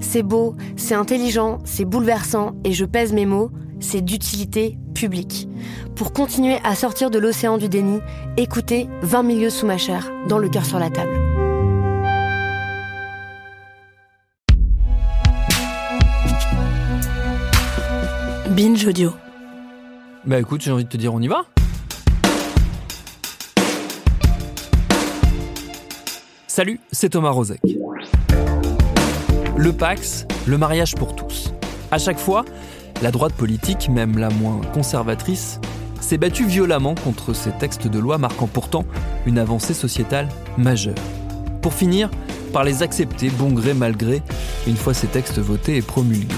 C'est beau, c'est intelligent, c'est bouleversant, et je pèse mes mots, c'est d'utilité publique. Pour continuer à sortir de l'océan du déni, écoutez 20 milieux sous ma chair, dans le cœur sur la table. Binge Audio. Bah écoute, j'ai envie de te dire, on y va Salut, c'est Thomas Rozek. Le Pax, le mariage pour tous. À chaque fois, la droite politique, même la moins conservatrice, s'est battue violemment contre ces textes de loi marquant pourtant une avancée sociétale majeure. Pour finir, par les accepter bon gré mal gré une fois ces textes votés et promulgués.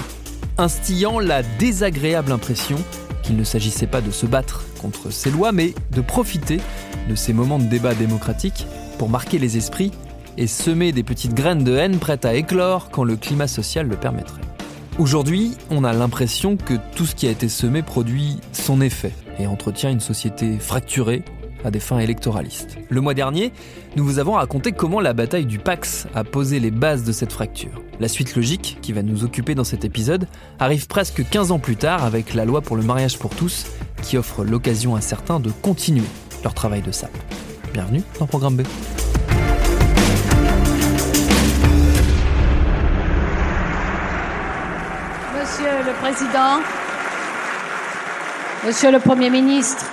Instillant la désagréable impression qu'il ne s'agissait pas de se battre contre ces lois, mais de profiter de ces moments de débat démocratique pour marquer les esprits et semer des petites graines de haine prêtes à éclore quand le climat social le permettrait. Aujourd'hui, on a l'impression que tout ce qui a été semé produit son effet et entretient une société fracturée à des fins électoralistes. Le mois dernier, nous vous avons raconté comment la bataille du Pax a posé les bases de cette fracture. La suite logique, qui va nous occuper dans cet épisode, arrive presque 15 ans plus tard avec la loi pour le mariage pour tous, qui offre l'occasion à certains de continuer leur travail de sape. Bienvenue dans Programme B. Monsieur le Président, Monsieur le Premier ministre,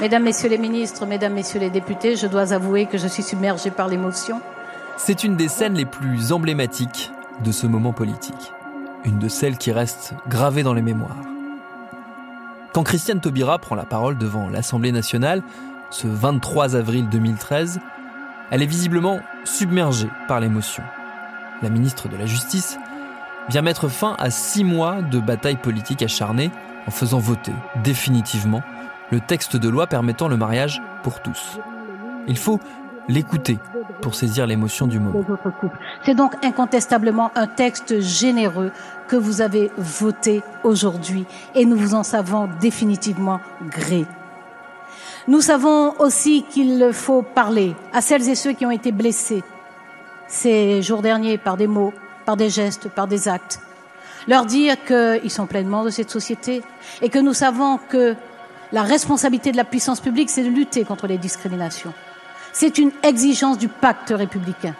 Mesdames, Messieurs les ministres, Mesdames, Messieurs les députés, je dois avouer que je suis submergée par l'émotion. C'est une des scènes les plus emblématiques de ce moment politique. Une de celles qui restent gravées dans les mémoires. Quand Christiane Taubira prend la parole devant l'Assemblée nationale, ce 23 avril 2013, elle est visiblement submergée par l'émotion. La ministre de la Justice vient mettre fin à six mois de bataille politique acharnée en faisant voter définitivement le texte de loi permettant le mariage pour tous. Il faut l'écouter pour saisir l'émotion du moment. C'est donc incontestablement un texte généreux que vous avez voté aujourd'hui et nous vous en savons définitivement gré. Nous savons aussi qu'il faut parler à celles et ceux qui ont été blessés ces jours derniers par des mots, par des gestes, par des actes. Leur dire qu'ils sont pleinement de cette société et que nous savons que la responsabilité de la puissance publique, c'est de lutter contre les discriminations. C'est une exigence du pacte républicain.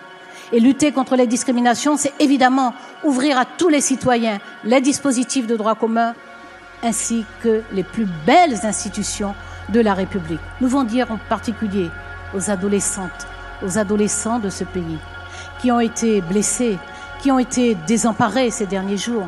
Et lutter contre les discriminations, c'est évidemment ouvrir à tous les citoyens les dispositifs de droit commun ainsi que les plus belles institutions de la République. Nous voulons dire en particulier aux adolescentes, aux adolescents de ce pays, qui ont été blessés, qui ont été désemparés ces derniers jours,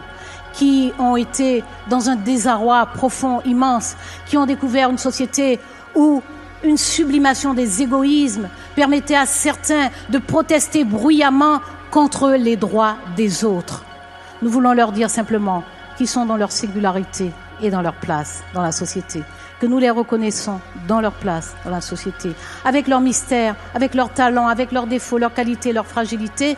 qui ont été dans un désarroi profond, immense, qui ont découvert une société où une sublimation des égoïsmes permettait à certains de protester bruyamment contre les droits des autres. Nous voulons leur dire simplement qu'ils sont dans leur singularité et dans leur place dans la société, que nous les reconnaissons dans leur place dans la société, avec leur mystère, avec leurs talents, avec leurs défauts, leurs qualités, leurs fragilités,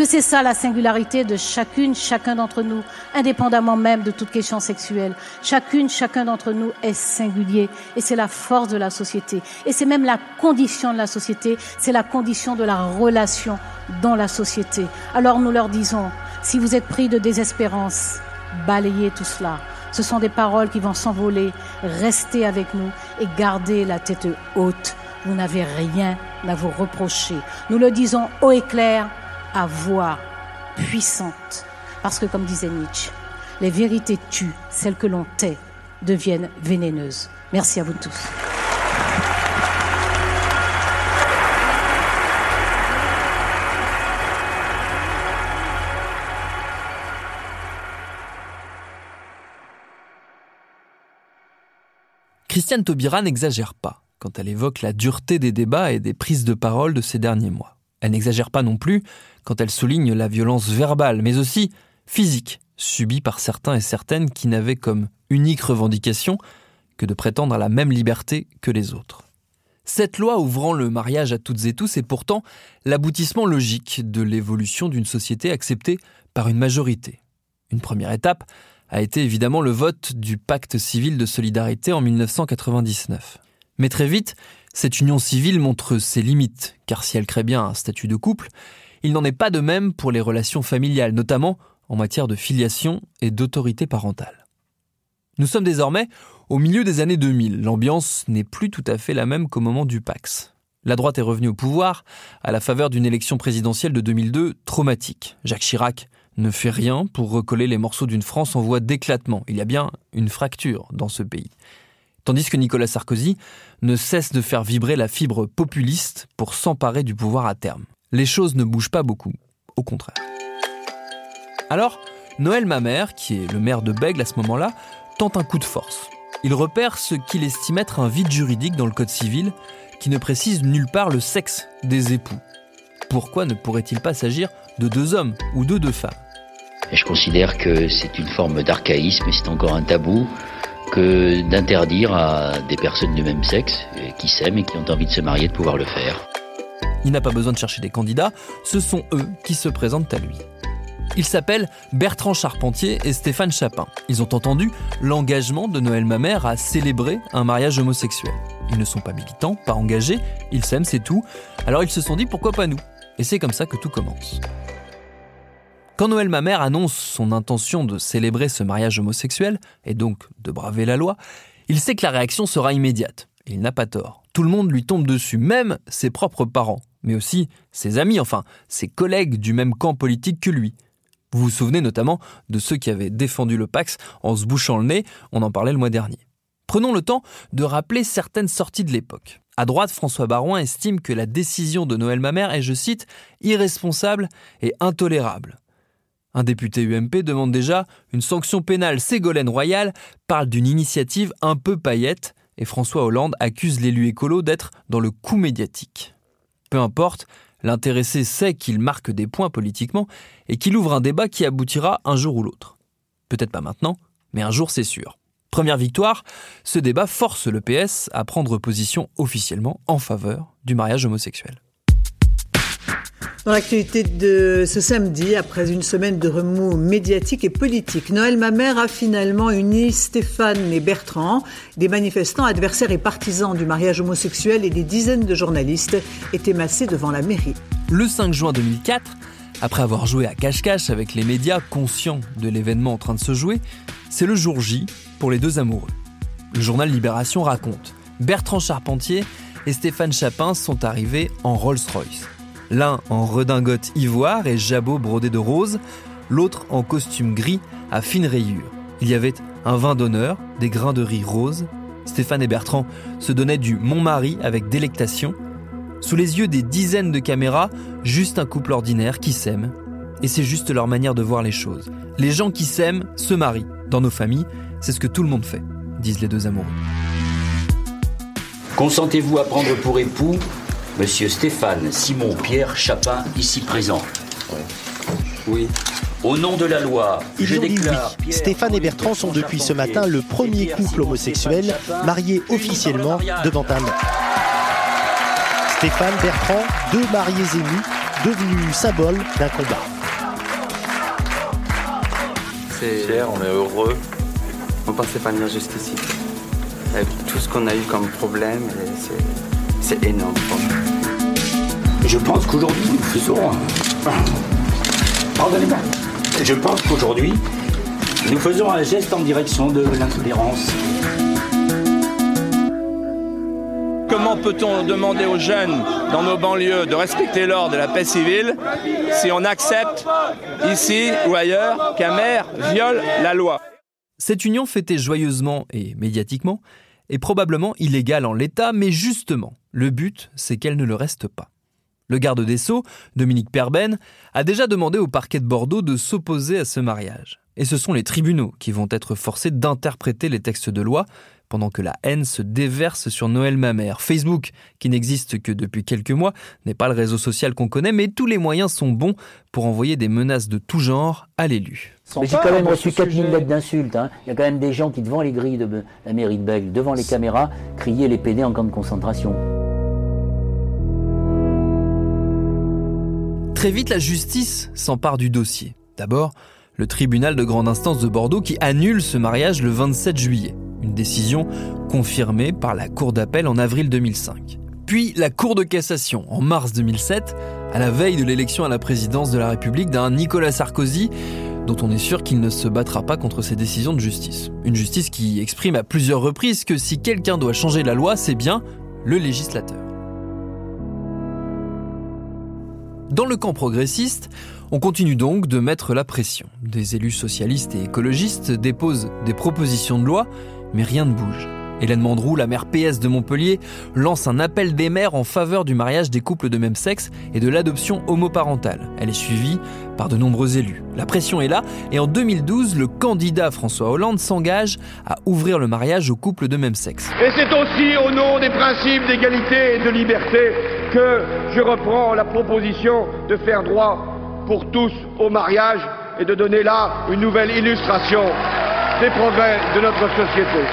que c'est ça la singularité de chacune, chacun d'entre nous, indépendamment même de toute question sexuelle. Chacune, chacun d'entre nous est singulier et c'est la force de la société. Et c'est même la condition de la société, c'est la condition de la relation dans la société. Alors nous leur disons, si vous êtes pris de désespérance, balayez tout cela. Ce sont des paroles qui vont s'envoler. Restez avec nous et gardez la tête haute. Vous n'avez rien à vous reprocher. Nous le disons haut et clair, à voix puissante. Parce que, comme disait Nietzsche, les vérités tuent, celles que l'on tait deviennent vénéneuses. Merci à vous tous. Christiane Taubira n'exagère pas quand elle évoque la dureté des débats et des prises de parole de ces derniers mois. Elle n'exagère pas non plus quand elle souligne la violence verbale, mais aussi physique, subie par certains et certaines qui n'avaient comme unique revendication que de prétendre à la même liberté que les autres. Cette loi ouvrant le mariage à toutes et tous est pourtant l'aboutissement logique de l'évolution d'une société acceptée par une majorité. Une première étape a été évidemment le vote du pacte civil de solidarité en 1999. Mais très vite, cette union civile montre ses limites, car si elle crée bien un statut de couple, il n'en est pas de même pour les relations familiales, notamment en matière de filiation et d'autorité parentale. Nous sommes désormais au milieu des années 2000. L'ambiance n'est plus tout à fait la même qu'au moment du Pax. La droite est revenue au pouvoir à la faveur d'une élection présidentielle de 2002 traumatique. Jacques Chirac ne fait rien pour recoller les morceaux d'une France en voie d'éclatement. Il y a bien une fracture dans ce pays. Tandis que Nicolas Sarkozy ne cesse de faire vibrer la fibre populiste pour s'emparer du pouvoir à terme. Les choses ne bougent pas beaucoup, au contraire. Alors, Noël Mamère, qui est le maire de Bègle à ce moment-là, tente un coup de force. Il repère ce qu'il estime être un vide juridique dans le Code civil qui ne précise nulle part le sexe des époux. Pourquoi ne pourrait-il pas s'agir de deux hommes ou de deux femmes? Je considère que c'est une forme d'archaïsme et c'est encore un tabou que d'interdire à des personnes du même sexe qui s'aiment et qui ont envie de se marier de pouvoir le faire. Il n'a pas besoin de chercher des candidats, ce sont eux qui se présentent à lui. Ils s'appellent Bertrand Charpentier et Stéphane Chapin. Ils ont entendu l'engagement de Noël Mamère à célébrer un mariage homosexuel. Ils ne sont pas militants, pas engagés, ils s'aiment, c'est tout. Alors ils se sont dit pourquoi pas nous? Et c'est comme ça que tout commence. Quand Noël Mamère annonce son intention de célébrer ce mariage homosexuel, et donc de braver la loi, il sait que la réaction sera immédiate. Il n'a pas tort. Tout le monde lui tombe dessus, même ses propres parents, mais aussi ses amis, enfin ses collègues du même camp politique que lui. Vous vous souvenez notamment de ceux qui avaient défendu le Pax en se bouchant le nez, on en parlait le mois dernier. Prenons le temps de rappeler certaines sorties de l'époque. À droite, François Barouin estime que la décision de Noël Mamère est, je cite, irresponsable et intolérable. Un député UMP demande déjà une sanction pénale. Ségolène Royal parle d'une initiative un peu paillette et François Hollande accuse l'élu écolo d'être dans le coup médiatique. Peu importe, l'intéressé sait qu'il marque des points politiquement et qu'il ouvre un débat qui aboutira un jour ou l'autre. Peut-être pas maintenant, mais un jour c'est sûr. Première victoire, ce débat force le PS à prendre position officiellement en faveur du mariage homosexuel. Dans l'actualité de ce samedi, après une semaine de remous médiatiques et politiques, Noël Mamère a finalement uni Stéphane et Bertrand. Des manifestants adversaires et partisans du mariage homosexuel et des dizaines de journalistes étaient massés devant la mairie. Le 5 juin 2004, après avoir joué à cache-cache avec les médias conscients de l'événement en train de se jouer, c'est le jour J pour les deux amoureux. Le journal Libération raconte Bertrand Charpentier et Stéphane Chapin sont arrivés en Rolls-Royce l'un en redingote ivoire et jabot brodé de rose, l'autre en costume gris à fine rayure. Il y avait un vin d'honneur, des grains de riz roses. Stéphane et Bertrand se donnaient du Montmarie avec délectation. Sous les yeux des dizaines de caméras, juste un couple ordinaire qui s'aime. Et c'est juste leur manière de voir les choses. Les gens qui s'aiment se marient. Dans nos familles, c'est ce que tout le monde fait, disent les deux amoureux. Consentez-vous à prendre pour époux Monsieur Stéphane Simon Pierre Chapin, ici présent. Oui. Au nom de la loi, je déclare. Oui. Stéphane et Bertrand sont depuis ce matin le premier couple homosexuel marié officiellement devant un homme. Stéphane, Bertrand, deux mariés émus, devenus symboles d'un combat. C'est fier, on est heureux. On pensait pas venir jusqu'ici. Avec tout ce qu'on a eu comme problème, c'est énorme. Je pense qu'aujourd'hui, nous faisons. Pardonnez-moi. Je pense qu'aujourd'hui, nous faisons un geste en direction de l'intolérance. Comme Comment peut-on demander aux jeunes dans nos banlieues de respecter l'ordre et la paix civile si on accepte ici ou ailleurs qu'un maire viole la loi? Cette union fêtée joyeusement et médiatiquement est probablement illégale en l'état, mais justement, le but, c'est qu'elle ne le reste pas. Le garde des Sceaux, Dominique Perben, a déjà demandé au parquet de Bordeaux de s'opposer à ce mariage. Et ce sont les tribunaux qui vont être forcés d'interpréter les textes de loi pendant que la haine se déverse sur Noël Mamère. Facebook, qui n'existe que depuis quelques mois, n'est pas le réseau social qu'on connaît, mais tous les moyens sont bons pour envoyer des menaces de tout genre à l'élu. J'ai quand même reçu 4000 lettres d'insultes. Hein. Il y a quand même des gens qui, devant les grilles de la mairie de Bègle, devant les caméras, criaient les PD en camp de concentration. Très vite, la justice s'empare du dossier. D'abord, le tribunal de grande instance de Bordeaux qui annule ce mariage le 27 juillet. Une décision confirmée par la Cour d'appel en avril 2005. Puis la Cour de cassation en mars 2007, à la veille de l'élection à la présidence de la République d'un Nicolas Sarkozy, dont on est sûr qu'il ne se battra pas contre ces décisions de justice. Une justice qui exprime à plusieurs reprises que si quelqu'un doit changer la loi, c'est bien le législateur. Dans le camp progressiste, on continue donc de mettre la pression. Des élus socialistes et écologistes déposent des propositions de loi, mais rien ne bouge. Hélène Mandrou, la maire PS de Montpellier, lance un appel des maires en faveur du mariage des couples de même sexe et de l'adoption homoparentale. Elle est suivie par de nombreux élus. La pression est là et en 2012, le candidat François Hollande s'engage à ouvrir le mariage aux couples de même sexe. Et c'est aussi au nom des principes d'égalité et de liberté que je reprends la proposition de faire droit pour tous au mariage et de donner là une nouvelle illustration des progrès de notre société.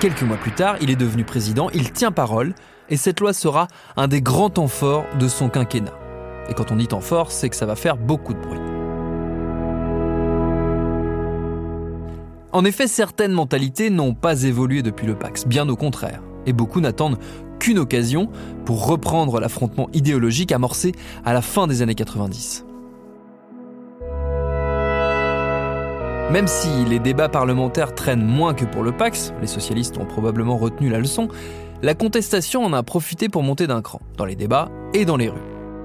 Quelques mois plus tard, il est devenu président, il tient parole, et cette loi sera un des grands temps forts de son quinquennat. Et quand on dit temps fort, c'est que ça va faire beaucoup de bruit. En effet, certaines mentalités n'ont pas évolué depuis le Pax, bien au contraire. Et beaucoup n'attendent qu'une occasion pour reprendre l'affrontement idéologique amorcé à la fin des années 90. Même si les débats parlementaires traînent moins que pour le Pax, les socialistes ont probablement retenu la leçon, la contestation en a profité pour monter d'un cran, dans les débats et dans les rues.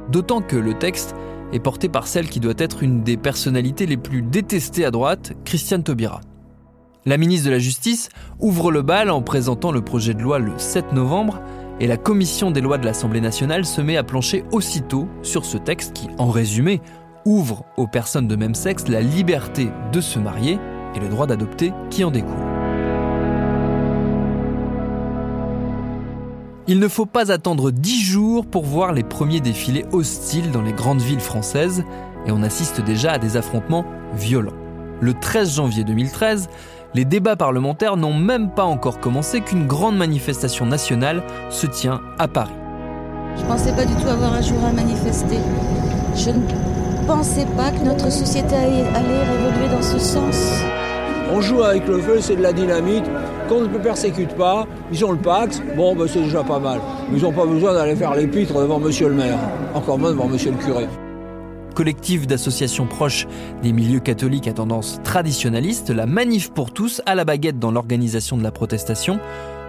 D'autant que le texte est porté par celle qui doit être une des personnalités les plus détestées à droite, Christiane Taubira. La ministre de la Justice ouvre le bal en présentant le projet de loi le 7 novembre et la commission des lois de l'Assemblée nationale se met à plancher aussitôt sur ce texte qui, en résumé, ouvre aux personnes de même sexe la liberté de se marier et le droit d'adopter qui en découle. Il ne faut pas attendre dix jours pour voir les premiers défilés hostiles dans les grandes villes françaises et on assiste déjà à des affrontements violents. Le 13 janvier 2013, les débats parlementaires n'ont même pas encore commencé qu'une grande manifestation nationale se tient à Paris. Je ne pensais pas du tout avoir un jour à manifester. Je ne pensais pas que notre société allait évoluer dans ce sens. On joue avec le feu, c'est de la dynamite. Quand on ne persécute pas, ils ont le Pax, bon, ben, c'est déjà pas mal. Ils n'ont pas besoin d'aller faire l'épître devant monsieur le maire, encore moins devant monsieur le curé. Collectif d'associations proches des milieux catholiques à tendance traditionnaliste, la Manif pour tous, à la baguette dans l'organisation de la protestation,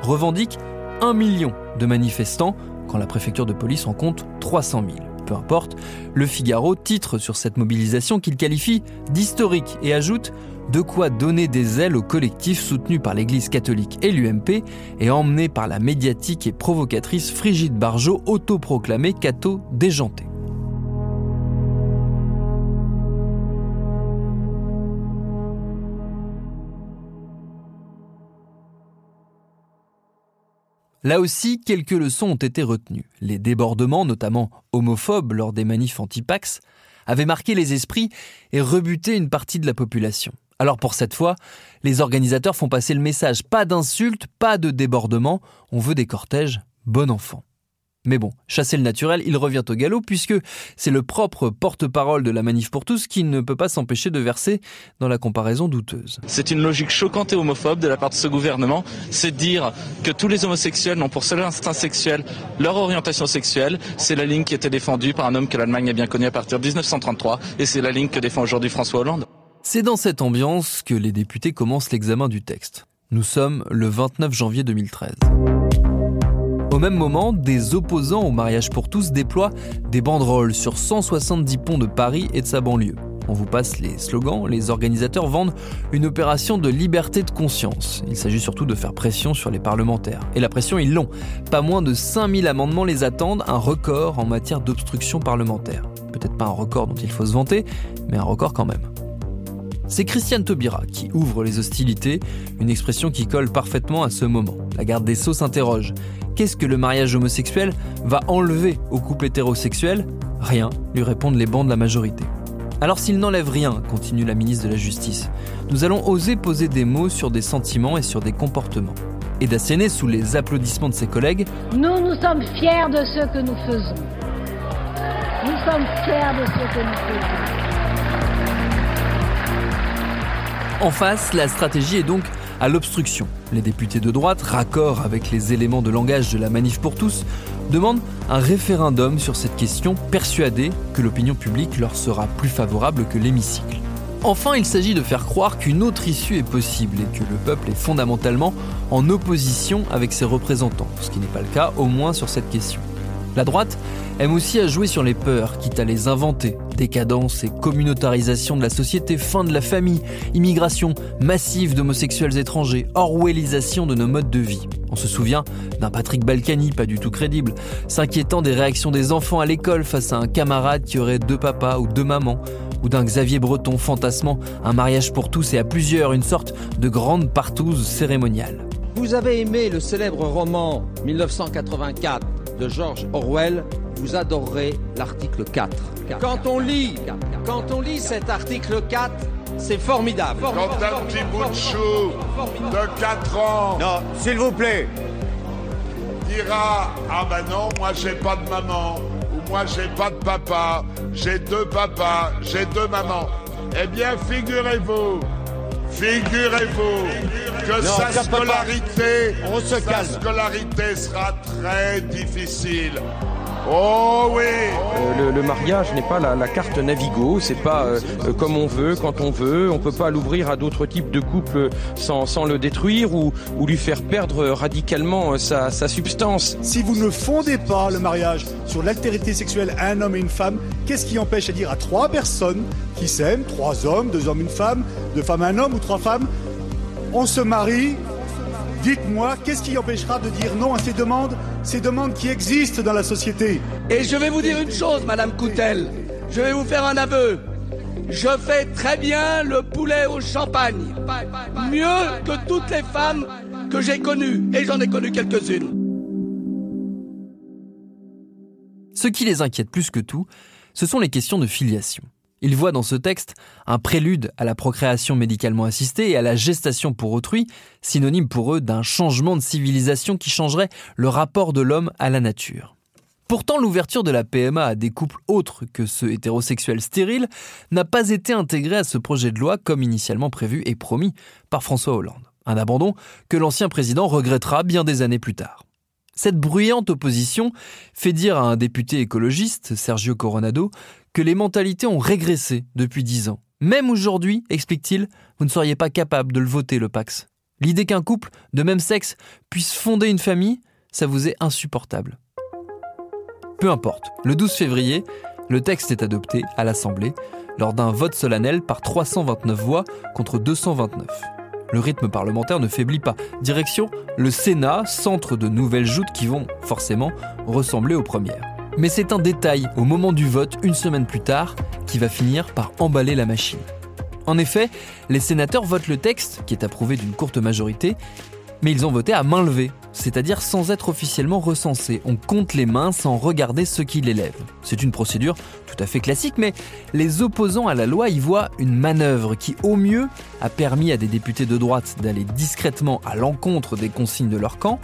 revendique un million de manifestants quand la préfecture de police en compte 300 000 peu importe, Le Figaro titre sur cette mobilisation qu'il qualifie d'historique et ajoute de quoi donner des ailes au collectif soutenu par l'Église catholique et l'UMP et emmené par la médiatique et provocatrice Frigide Barjot, autoproclamée catho déjanté. Là aussi, quelques leçons ont été retenues. Les débordements, notamment homophobes lors des manifs anti-Pax, avaient marqué les esprits et rebuté une partie de la population. Alors pour cette fois, les organisateurs font passer le message pas d'insultes, pas de débordements, on veut des cortèges bon enfant. Mais bon, chasser le naturel, il revient au galop puisque c'est le propre porte-parole de la manif pour tous qui ne peut pas s'empêcher de verser dans la comparaison douteuse. C'est une logique choquante et homophobe de la part de ce gouvernement, c'est de dire que tous les homosexuels n'ont pour seul instinct sexuel leur orientation sexuelle. C'est la ligne qui était défendue par un homme que l'Allemagne a bien connu à partir de 1933 et c'est la ligne que défend aujourd'hui François Hollande. C'est dans cette ambiance que les députés commencent l'examen du texte. Nous sommes le 29 janvier 2013. Au même moment, des opposants au mariage pour tous déploient des banderoles sur 170 ponts de Paris et de sa banlieue. On vous passe les slogans, les organisateurs vendent une opération de liberté de conscience. Il s'agit surtout de faire pression sur les parlementaires. Et la pression, ils l'ont. Pas moins de 5000 amendements les attendent, un record en matière d'obstruction parlementaire. Peut-être pas un record dont il faut se vanter, mais un record quand même. C'est Christiane Taubira qui ouvre les hostilités, une expression qui colle parfaitement à ce moment. La garde des Sceaux s'interroge. Qu'est-ce que le mariage homosexuel va enlever au couple hétérosexuel? Rien, lui répondent les bancs de la majorité. Alors s'il n'enlève rien, continue la ministre de la Justice, nous allons oser poser des mots sur des sentiments et sur des comportements. Et d'asséner sous les applaudissements de ses collègues Nous, nous sommes fiers de ce que nous faisons. Nous sommes fiers de ce que nous faisons. En face, la stratégie est donc à l'obstruction. Les députés de droite, raccord avec les éléments de langage de la manif pour tous, demandent un référendum sur cette question, persuadés que l'opinion publique leur sera plus favorable que l'hémicycle. Enfin, il s'agit de faire croire qu'une autre issue est possible et que le peuple est fondamentalement en opposition avec ses représentants, ce qui n'est pas le cas au moins sur cette question. La droite aime aussi à jouer sur les peurs, quitte à les inventer. Décadence et communautarisation de la société, fin de la famille, immigration massive d'homosexuels étrangers, orwellisation de nos modes de vie. On se souvient d'un Patrick Balkany, pas du tout crédible, s'inquiétant des réactions des enfants à l'école face à un camarade qui aurait deux papas ou deux mamans, ou d'un Xavier Breton fantasmant un mariage pour tous et à plusieurs, une sorte de grande partouze cérémoniale. Vous avez aimé le célèbre roman 1984 de George Orwell, vous adorerez l'article 4. Quand on lit, quand on lit cet article 4, c'est formidable. Quand un petit bout de chou de 4 ans. Non, s'il vous plaît. Dira Ah ben non, moi j'ai pas de maman. Ou moi j'ai pas de papa. J'ai deux papas, j'ai deux mamans. Eh bien, figurez-vous, figurez-vous que Non, sa On se scolarité sera très difficile. Oh oui Euh, le, le mariage n'est pas la, la carte Navigo, c'est pas euh, euh, comme on veut, quand on veut. On peut pas l'ouvrir à d'autres types de couples sans, sans le détruire ou, ou lui faire perdre radicalement sa, sa substance. Si vous ne fondez pas le mariage sur l'altérité sexuelle à un homme et une femme, qu'est-ce qui empêche à dire à trois personnes qui s'aiment, trois hommes, deux hommes, une femme, deux femmes, un homme ou trois femmes, on se marie Dites-moi, qu'est-ce qui empêchera de dire non à ces demandes, ces demandes qui existent dans la société? Et je vais vous dire une chose, Madame Coutel. Je vais vous faire un aveu. Je fais très bien le poulet au champagne. Mieux que toutes les femmes que j'ai connues. Et j'en ai connu quelques-unes. Ce qui les inquiète plus que tout, ce sont les questions de filiation. Ils voient dans ce texte un prélude à la procréation médicalement assistée et à la gestation pour autrui, synonyme pour eux d'un changement de civilisation qui changerait le rapport de l'homme à la nature. Pourtant, l'ouverture de la PMA à des couples autres que ceux hétérosexuels stériles n'a pas été intégrée à ce projet de loi comme initialement prévu et promis par François Hollande. Un abandon que l'ancien président regrettera bien des années plus tard. Cette bruyante opposition fait dire à un député écologiste, Sergio Coronado, que les mentalités ont régressé depuis dix ans. Même aujourd'hui, explique-t-il, vous ne seriez pas capable de le voter, le Pax. L'idée qu'un couple de même sexe puisse fonder une famille, ça vous est insupportable. Peu importe, le 12 février, le texte est adopté à l'Assemblée lors d'un vote solennel par 329 voix contre 229. Le rythme parlementaire ne faiblit pas. Direction le Sénat, centre de nouvelles joutes qui vont, forcément, ressembler aux premières. Mais c'est un détail au moment du vote, une semaine plus tard, qui va finir par emballer la machine. En effet, les sénateurs votent le texte, qui est approuvé d'une courte majorité, mais ils ont voté à main levée, c'est-à-dire sans être officiellement recensés. On compte les mains sans regarder ceux qui les lèvent. C'est une procédure tout à fait classique, mais les opposants à la loi y voient une manœuvre qui, au mieux, a permis à des députés de droite d'aller discrètement à l'encontre des consignes de leur camp,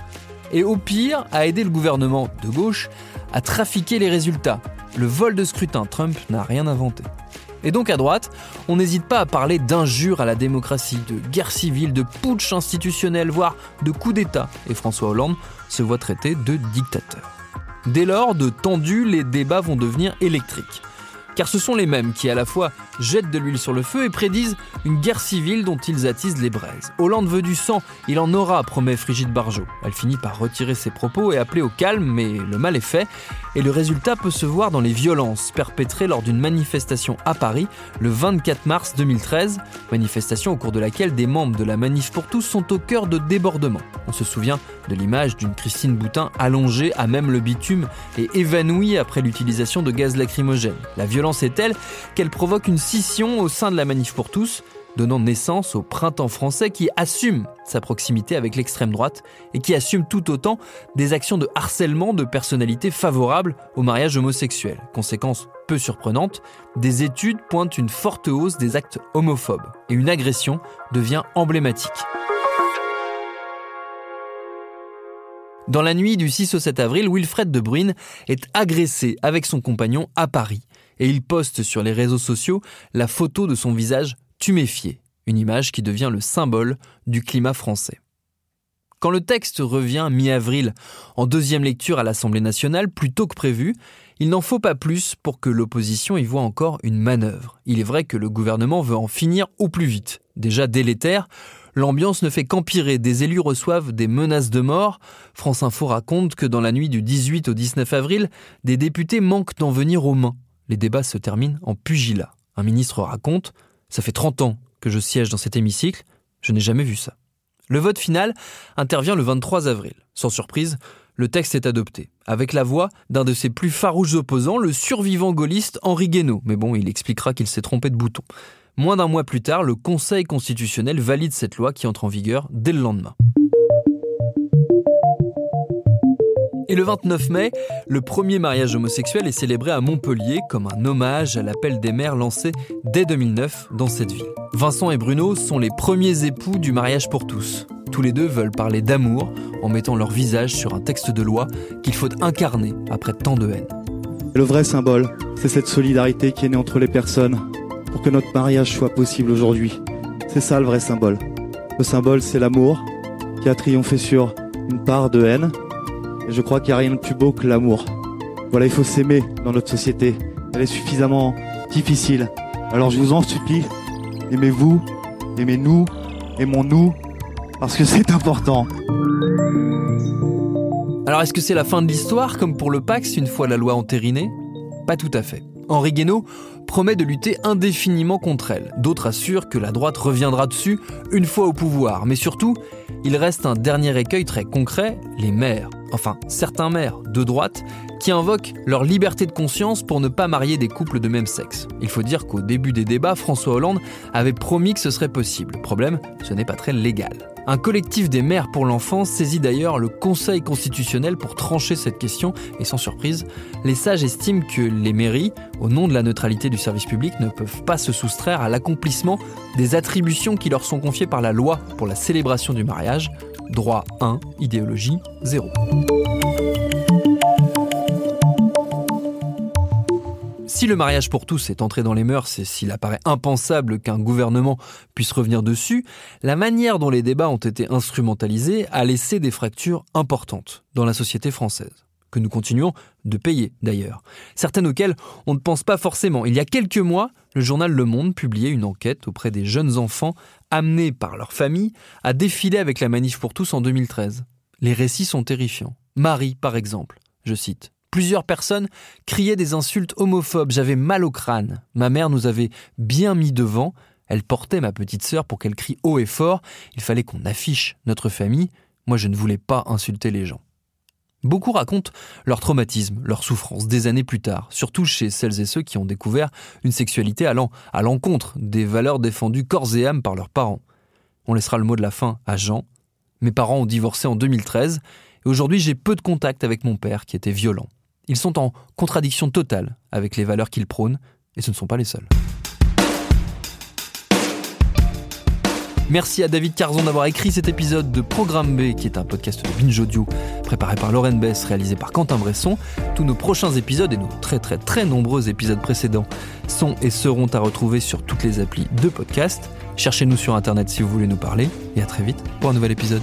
et au pire, a aidé le gouvernement de gauche à trafiquer les résultats. Le vol de scrutin, Trump n'a rien inventé. Et donc à droite, on n'hésite pas à parler d'injures à la démocratie, de guerre civile, de putsch institutionnel, voire de coup d'État. Et François Hollande se voit traité de dictateur. Dès lors, de tendus, les débats vont devenir électriques. Car ce sont les mêmes qui à la fois jettent de l'huile sur le feu et prédisent une guerre civile dont ils attisent les braises. Hollande veut du sang, il en aura, promet Frigide Barjot. Elle finit par retirer ses propos et appeler au calme, mais le mal est fait, et le résultat peut se voir dans les violences perpétrées lors d'une manifestation à Paris le 24 mars 2013, manifestation au cours de laquelle des membres de la Manif pour tous sont au cœur de débordements. On se souvient de l'image d'une Christine Boutin allongée à même le bitume et évanouie après l'utilisation de gaz lacrymogène. Est telle qu'elle provoque une scission au sein de la Manif pour tous, donnant naissance au printemps français qui assume sa proximité avec l'extrême droite et qui assume tout autant des actions de harcèlement de personnalités favorables au mariage homosexuel. Conséquence peu surprenante, des études pointent une forte hausse des actes homophobes et une agression devient emblématique. Dans la nuit du 6 au 7 avril, Wilfred De Bruyne est agressé avec son compagnon à Paris et il poste sur les réseaux sociaux la photo de son visage tuméfié, une image qui devient le symbole du climat français. Quand le texte revient mi-avril en deuxième lecture à l'Assemblée nationale, plus tôt que prévu, il n'en faut pas plus pour que l'opposition y voit encore une manœuvre. Il est vrai que le gouvernement veut en finir au plus vite. Déjà délétère, l'ambiance ne fait qu'empirer. Des élus reçoivent des menaces de mort. France Info raconte que dans la nuit du 18 au 19 avril, des députés manquent d'en venir aux mains. Les débats se terminent en pugilat. Un ministre raconte Ça fait 30 ans que je siège dans cet hémicycle, je n'ai jamais vu ça. Le vote final intervient le 23 avril. Sans surprise, le texte est adopté, avec la voix d'un de ses plus farouches opposants, le survivant gaulliste Henri Guénaud. Mais bon, il expliquera qu'il s'est trompé de bouton. Moins d'un mois plus tard, le Conseil constitutionnel valide cette loi qui entre en vigueur dès le lendemain. Et le 29 mai, le premier mariage homosexuel est célébré à Montpellier comme un hommage à l'appel des mères lancé dès 2009 dans cette ville. Vincent et Bruno sont les premiers époux du mariage pour tous. Tous les deux veulent parler d'amour en mettant leur visage sur un texte de loi qu'il faut incarner après tant de haine. Le vrai symbole, c'est cette solidarité qui est née entre les personnes pour que notre mariage soit possible aujourd'hui. C'est ça le vrai symbole. Le symbole, c'est l'amour qui a triomphé sur une part de haine je crois qu'il n'y a rien de plus beau que l'amour. Voilà, il faut s'aimer dans notre société. Elle est suffisamment difficile. Alors je vous en supplie, aimez-vous, aimez-nous, aimons-nous, parce que c'est important. Alors est-ce que c'est la fin de l'histoire, comme pour le Pax, une fois la loi entérinée? Pas tout à fait. Henri Guénaud promet de lutter indéfiniment contre elle. D'autres assurent que la droite reviendra dessus une fois au pouvoir. Mais surtout, il reste un dernier écueil très concret, les maires. Enfin, certains maires de droite qui invoquent leur liberté de conscience pour ne pas marier des couples de même sexe. Il faut dire qu'au début des débats, François Hollande avait promis que ce serait possible. Problème, ce n'est pas très légal. Un collectif des maires pour l'enfance saisit d'ailleurs le Conseil constitutionnel pour trancher cette question et sans surprise, les sages estiment que les mairies, au nom de la neutralité du service public, ne peuvent pas se soustraire à l'accomplissement des attributions qui leur sont confiées par la loi pour la célébration du mariage. Droit 1, idéologie 0. Si le mariage pour tous est entré dans les mœurs et s'il apparaît impensable qu'un gouvernement puisse revenir dessus, la manière dont les débats ont été instrumentalisés a laissé des fractures importantes dans la société française, que nous continuons de payer d'ailleurs, certaines auxquelles on ne pense pas forcément. Il y a quelques mois, le journal Le Monde publiait une enquête auprès des jeunes enfants amenés par leur famille à défiler avec la manif pour tous en 2013. Les récits sont terrifiants. Marie, par exemple, je cite. Plusieurs personnes criaient des insultes homophobes. J'avais mal au crâne. Ma mère nous avait bien mis devant. Elle portait ma petite sœur pour qu'elle crie haut et fort. Il fallait qu'on affiche notre famille. Moi, je ne voulais pas insulter les gens. Beaucoup racontent leur traumatisme, leur souffrance des années plus tard, surtout chez celles et ceux qui ont découvert une sexualité allant à l'encontre des valeurs défendues corps et âme par leurs parents. On laissera le mot de la fin à Jean. Mes parents ont divorcé en 2013 et aujourd'hui j'ai peu de contact avec mon père qui était violent. Ils sont en contradiction totale avec les valeurs qu'ils prônent, et ce ne sont pas les seuls. Merci à David Carzon d'avoir écrit cet épisode de Programme B, qui est un podcast de Binge Audio préparé par Lauren Bess, réalisé par Quentin Bresson. Tous nos prochains épisodes et nos très très très nombreux épisodes précédents sont et seront à retrouver sur toutes les applis de podcast. Cherchez-nous sur internet si vous voulez nous parler, et à très vite pour un nouvel épisode.